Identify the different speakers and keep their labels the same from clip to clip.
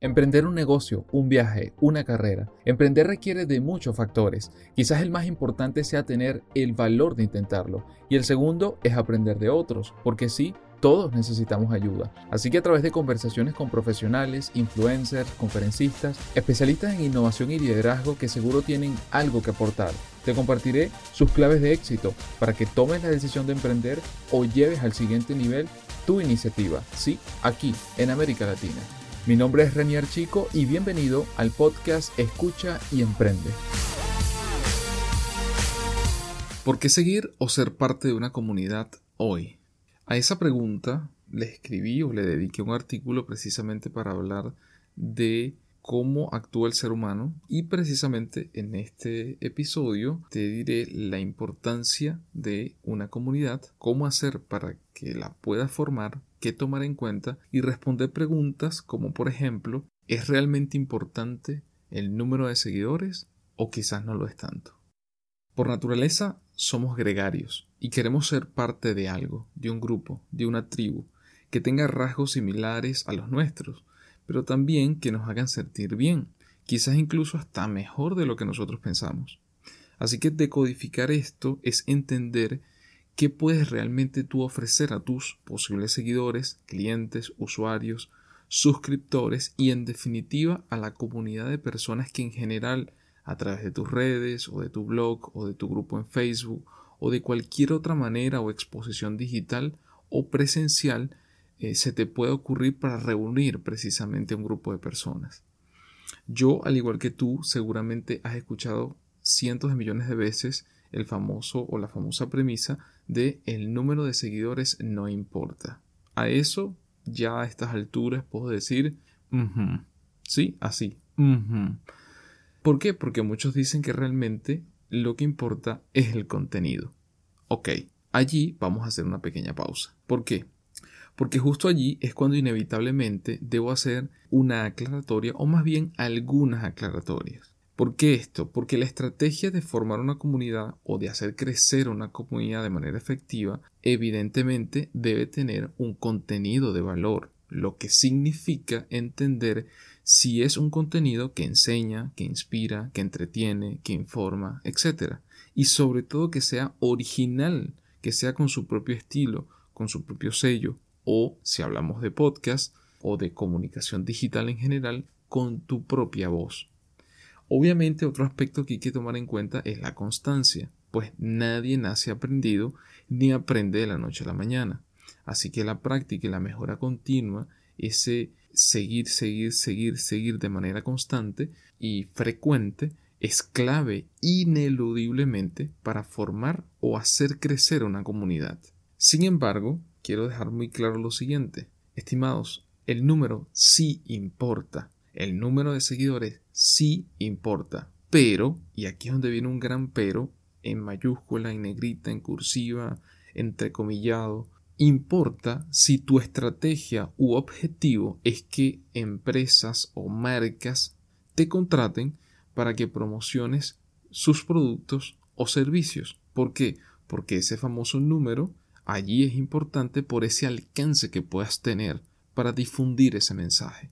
Speaker 1: Emprender un negocio, un viaje, una carrera. Emprender requiere de muchos factores. Quizás el más importante sea tener el valor de intentarlo. Y el segundo es aprender de otros, porque sí, todos necesitamos ayuda. Así que a través de conversaciones con profesionales, influencers, conferencistas, especialistas en innovación y liderazgo que seguro tienen algo que aportar, te compartiré sus claves de éxito para que tomes la decisión de emprender o lleves al siguiente nivel tu iniciativa. Sí, aquí, en América Latina. Mi nombre es Renier Chico y bienvenido al podcast Escucha y Emprende. ¿Por qué seguir o ser parte de una comunidad hoy? A esa pregunta le escribí o le dediqué un artículo precisamente para hablar de cómo actúa el ser humano y precisamente en este episodio te diré la importancia de una comunidad, cómo hacer para que la puedas formar qué tomar en cuenta y responder preguntas como por ejemplo, ¿es realmente importante el número de seguidores o quizás no lo es tanto? Por naturaleza somos gregarios y queremos ser parte de algo, de un grupo, de una tribu, que tenga rasgos similares a los nuestros, pero también que nos hagan sentir bien, quizás incluso hasta mejor de lo que nosotros pensamos. Así que decodificar esto es entender ¿Qué puedes realmente tú ofrecer a tus posibles seguidores, clientes, usuarios, suscriptores y en definitiva a la comunidad de personas que en general a través de tus redes o de tu blog o de tu grupo en Facebook o de cualquier otra manera o exposición digital o presencial eh, se te puede ocurrir para reunir precisamente un grupo de personas. Yo, al igual que tú, seguramente has escuchado cientos de millones de veces el famoso o la famosa premisa de el número de seguidores no importa. A eso ya a estas alturas puedo decir, sí, así. ¿Por qué? Porque muchos dicen que realmente lo que importa es el contenido. Ok, allí vamos a hacer una pequeña pausa. ¿Por qué? Porque justo allí es cuando inevitablemente debo hacer una aclaratoria o más bien algunas aclaratorias. ¿Por qué esto? Porque la estrategia de formar una comunidad o de hacer crecer una comunidad de manera efectiva evidentemente debe tener un contenido de valor, lo que significa entender si es un contenido que enseña, que inspira, que entretiene, que informa, etc. Y sobre todo que sea original, que sea con su propio estilo, con su propio sello, o si hablamos de podcast o de comunicación digital en general, con tu propia voz. Obviamente otro aspecto que hay que tomar en cuenta es la constancia, pues nadie nace aprendido ni aprende de la noche a la mañana. Así que la práctica y la mejora continua, ese seguir, seguir, seguir, seguir de manera constante y frecuente, es clave ineludiblemente para formar o hacer crecer una comunidad. Sin embargo, quiero dejar muy claro lo siguiente. Estimados, el número sí importa. El número de seguidores sí importa, pero, y aquí es donde viene un gran pero, en mayúscula, en negrita, en cursiva, entrecomillado, importa si tu estrategia u objetivo es que empresas o marcas te contraten para que promociones sus productos o servicios. ¿Por qué? Porque ese famoso número allí es importante por ese alcance que puedas tener para difundir ese mensaje.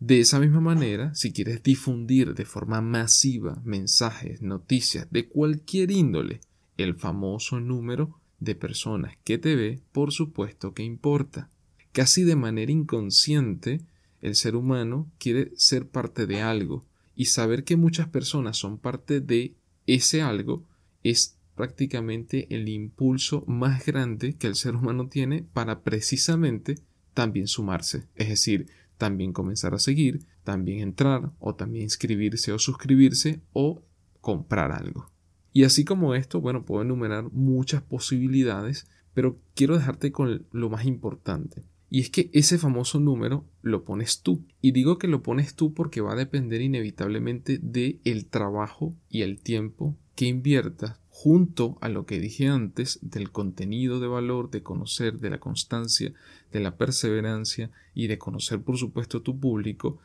Speaker 1: De esa misma manera, si quieres difundir de forma masiva mensajes, noticias de cualquier índole, el famoso número de personas que te ve, por supuesto que importa. Casi de manera inconsciente, el ser humano quiere ser parte de algo y saber que muchas personas son parte de ese algo es prácticamente el impulso más grande que el ser humano tiene para precisamente también sumarse. Es decir, también comenzar a seguir, también entrar o también inscribirse o suscribirse o comprar algo. Y así como esto, bueno, puedo enumerar muchas posibilidades, pero quiero dejarte con lo más importante. Y es que ese famoso número lo pones tú. Y digo que lo pones tú porque va a depender inevitablemente de el trabajo y el tiempo que inviertas junto a lo que dije antes del contenido de valor, de conocer, de la constancia, de la perseverancia y de conocer por supuesto tu público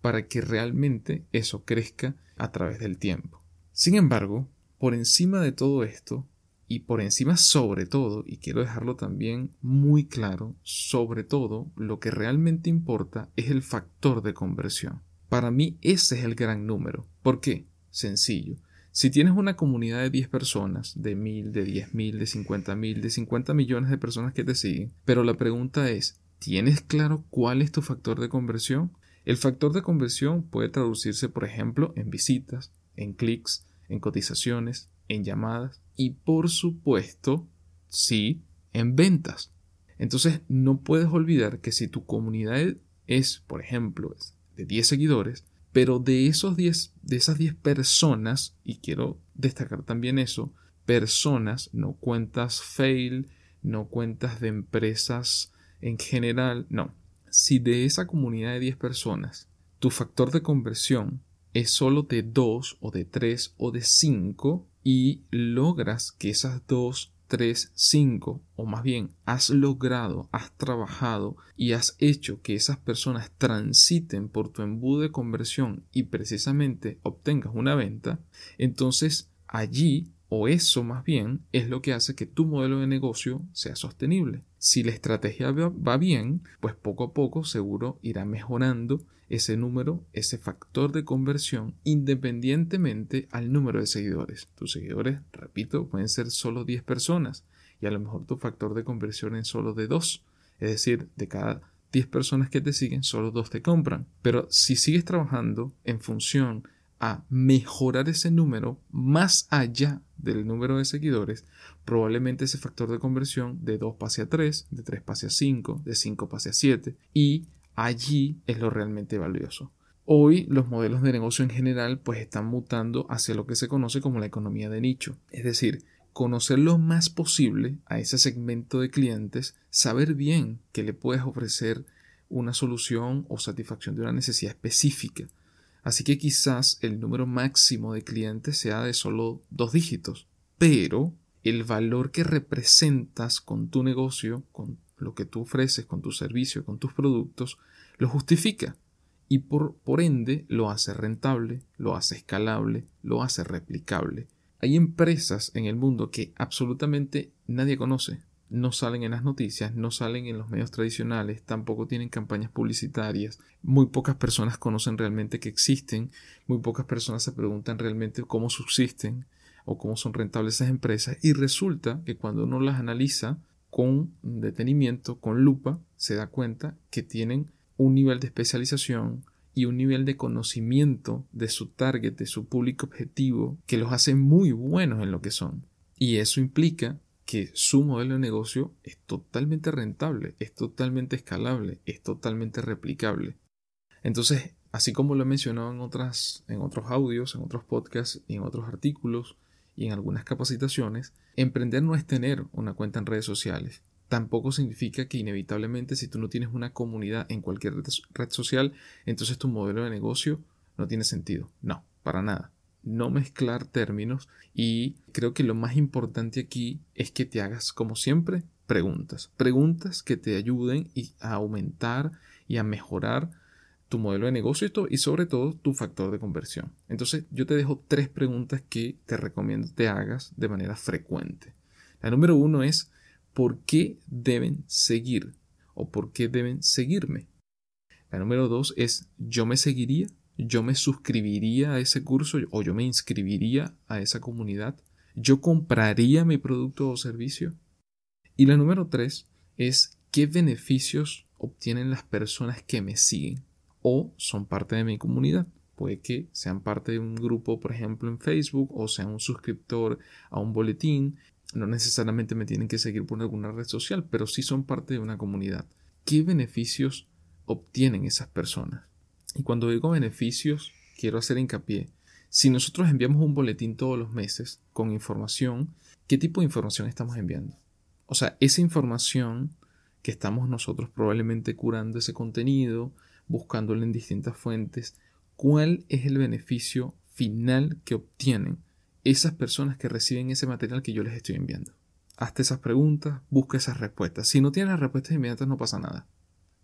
Speaker 1: para que realmente eso crezca a través del tiempo. Sin embargo, por encima de todo esto, Y por encima, sobre todo, y quiero dejarlo también muy claro, sobre todo, lo que realmente importa es el factor de conversión. Para mí ese es el gran número. ¿Por qué? Sencillo. Si tienes una comunidad de 10 personas, de 1000, de 10.000, de 50.000, de 50 millones de personas que te siguen, pero la pregunta es, ¿tienes claro cuál es tu factor de conversión? El factor de conversión puede traducirse, por ejemplo, en visitas, en clics, en cotizaciones, en llamadas y por supuesto, sí, en ventas. Entonces no puedes olvidar que si tu comunidad es, por ejemplo, de 10 seguidores, pero de esos 10 de esas 10 personas, y quiero destacar también eso, personas, no cuentas fail, no cuentas de empresas en general, no. Si de esa comunidad de 10 personas tu factor de conversión es solo de 2 o de 3 o de 5 y logras que esas 2, 3, 5 o más bien has logrado, has trabajado y has hecho que esas personas transiten por tu embudo de conversión y precisamente obtengas una venta, entonces allí o eso más bien es lo que hace que tu modelo de negocio sea sostenible. Si la estrategia va bien, pues poco a poco seguro irá mejorando ese número, ese factor de conversión, independientemente al número de seguidores. Tus seguidores, repito, pueden ser solo 10 personas y a lo mejor tu factor de conversión es solo de 2. Es decir, de cada 10 personas que te siguen, solo 2 te compran. Pero si sigues trabajando en función a mejorar ese número más allá del número de seguidores, probablemente ese factor de conversión de 2 pase a 3, de 3 pase a 5, de 5 pase a 7 y allí es lo realmente valioso. Hoy los modelos de negocio en general pues están mutando hacia lo que se conoce como la economía de nicho, es decir, conocer lo más posible a ese segmento de clientes, saber bien que le puedes ofrecer una solución o satisfacción de una necesidad específica Así que quizás el número máximo de clientes sea de solo dos dígitos, pero el valor que representas con tu negocio, con lo que tú ofreces, con tu servicio, con tus productos, lo justifica y por, por ende lo hace rentable, lo hace escalable, lo hace replicable. Hay empresas en el mundo que absolutamente nadie conoce, no salen en las noticias, no salen en los medios tradicionales, tampoco tienen campañas publicitarias, muy pocas personas conocen realmente que existen, muy pocas personas se preguntan realmente cómo subsisten o cómo son rentables esas empresas y resulta que cuando uno las analiza con detenimiento, con lupa, se da cuenta que tienen un nivel de especialización y un nivel de conocimiento de su target, de su público objetivo, que los hace muy buenos en lo que son. Y eso implica que su modelo de negocio es totalmente rentable, es totalmente escalable, es totalmente replicable. Entonces, así como lo he mencionado en, otras, en otros audios, en otros podcasts en otros artículos y en algunas capacitaciones, emprender no es tener una cuenta en redes sociales. Tampoco significa que inevitablemente si tú no tienes una comunidad en cualquier red social, entonces tu modelo de negocio no tiene sentido. No, para nada no mezclar términos y creo que lo más importante aquí es que te hagas como siempre preguntas, preguntas que te ayuden a aumentar y a mejorar tu modelo de negocio y sobre todo tu factor de conversión. Entonces yo te dejo tres preguntas que te recomiendo te hagas de manera frecuente. La número uno es ¿por qué deben seguir? o ¿por qué deben seguirme? La número dos es ¿yo me seguiría? yo me suscribiría a ese curso o yo me inscribiría a esa comunidad, yo compraría mi producto o servicio. Y la número tres es qué beneficios obtienen las personas que me siguen o son parte de mi comunidad. Puede que sean parte de un grupo, por ejemplo, en Facebook o sean un suscriptor a un boletín. No necesariamente me tienen que seguir por alguna red social, pero sí son parte de una comunidad. ¿Qué beneficios obtienen esas personas? Y cuando digo beneficios, quiero hacer hincapié. Si nosotros enviamos un boletín todos los meses con información, ¿qué tipo de información estamos enviando? O sea, esa información que estamos nosotros probablemente curando ese contenido, buscándolo en distintas fuentes, ¿cuál es el beneficio final que obtienen esas personas que reciben ese material que yo les estoy enviando? Hazte esas preguntas, busca esas respuestas. Si no tienes las respuestas inmediatas no pasa nada.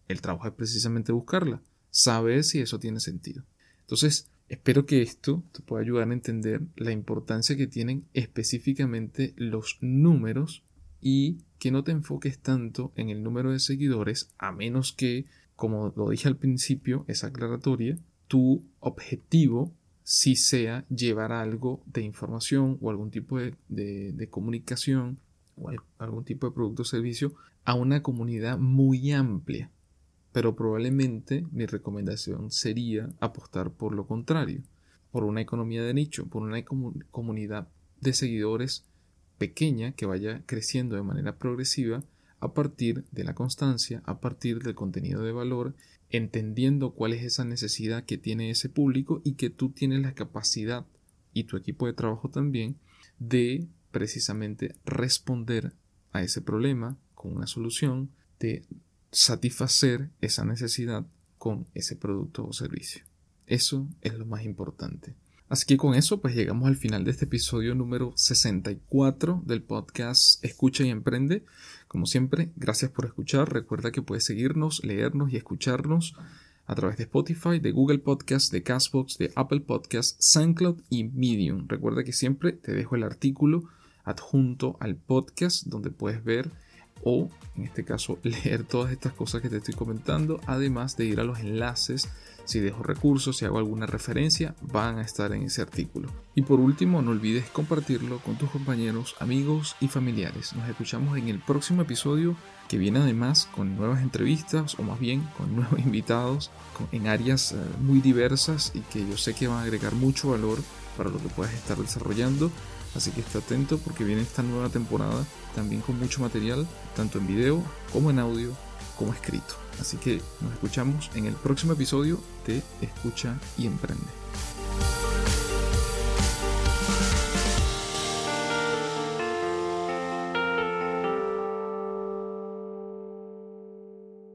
Speaker 1: El trabajo es precisamente buscarla saber si eso tiene sentido. Entonces, Espero que esto te pueda ayudar a entender la importancia que tienen específicamente los números y que no te enfoques tanto en el número de seguidores a menos que, como lo dije al principio, es aclaratoria, tu objetivo si sea llevar algo de información o algún tipo de, comunicación o algún tipo de producto o servicio a una comunidad muy amplia. Pero probablemente mi recomendación sería apostar por lo contrario, por una economía de nicho, por una comunidad de seguidores pequeña que vaya creciendo de manera progresiva a partir de la constancia, a partir del contenido de valor entendiendo cuál es esa necesidad que tiene ese público y que tú tienes la capacidad y tu equipo de trabajo también de precisamente responder a ese problema con una solución, de satisfacer esa necesidad con ese producto o servicio. Eso es lo más importante. Así que con eso pues llegamos al final de este episodio número 64 del podcast Escucha y Emprende. Como siempre, gracias por escuchar. Recuerda que puedes seguirnos, leernos y escucharnos a través de Spotify, de Google Podcast, de Castbox, de Apple Podcast, SoundCloud y Medium. Recuerda que siempre te dejo el artículo adjunto al podcast donde puedes ver o en este caso leer todas estas cosas que te estoy comentando, además de ir a los enlaces si dejo recursos, si hago alguna referencia, van a estar en ese artículo. Y por último, no olvides compartirlo con tus compañeros, amigos y familiares. Nos escuchamos en el próximo episodio que viene además con nuevas entrevistas o más bien con nuevos invitados en áreas eh, muy diversas y que yo sé que van a agregar mucho valor para lo que puedas estar desarrollando. Así que esté atento porque viene esta nueva temporada también con mucho material, tanto en video como en audio como escrito. Así que nos escuchamos en el próximo episodio de Escucha y Emprende.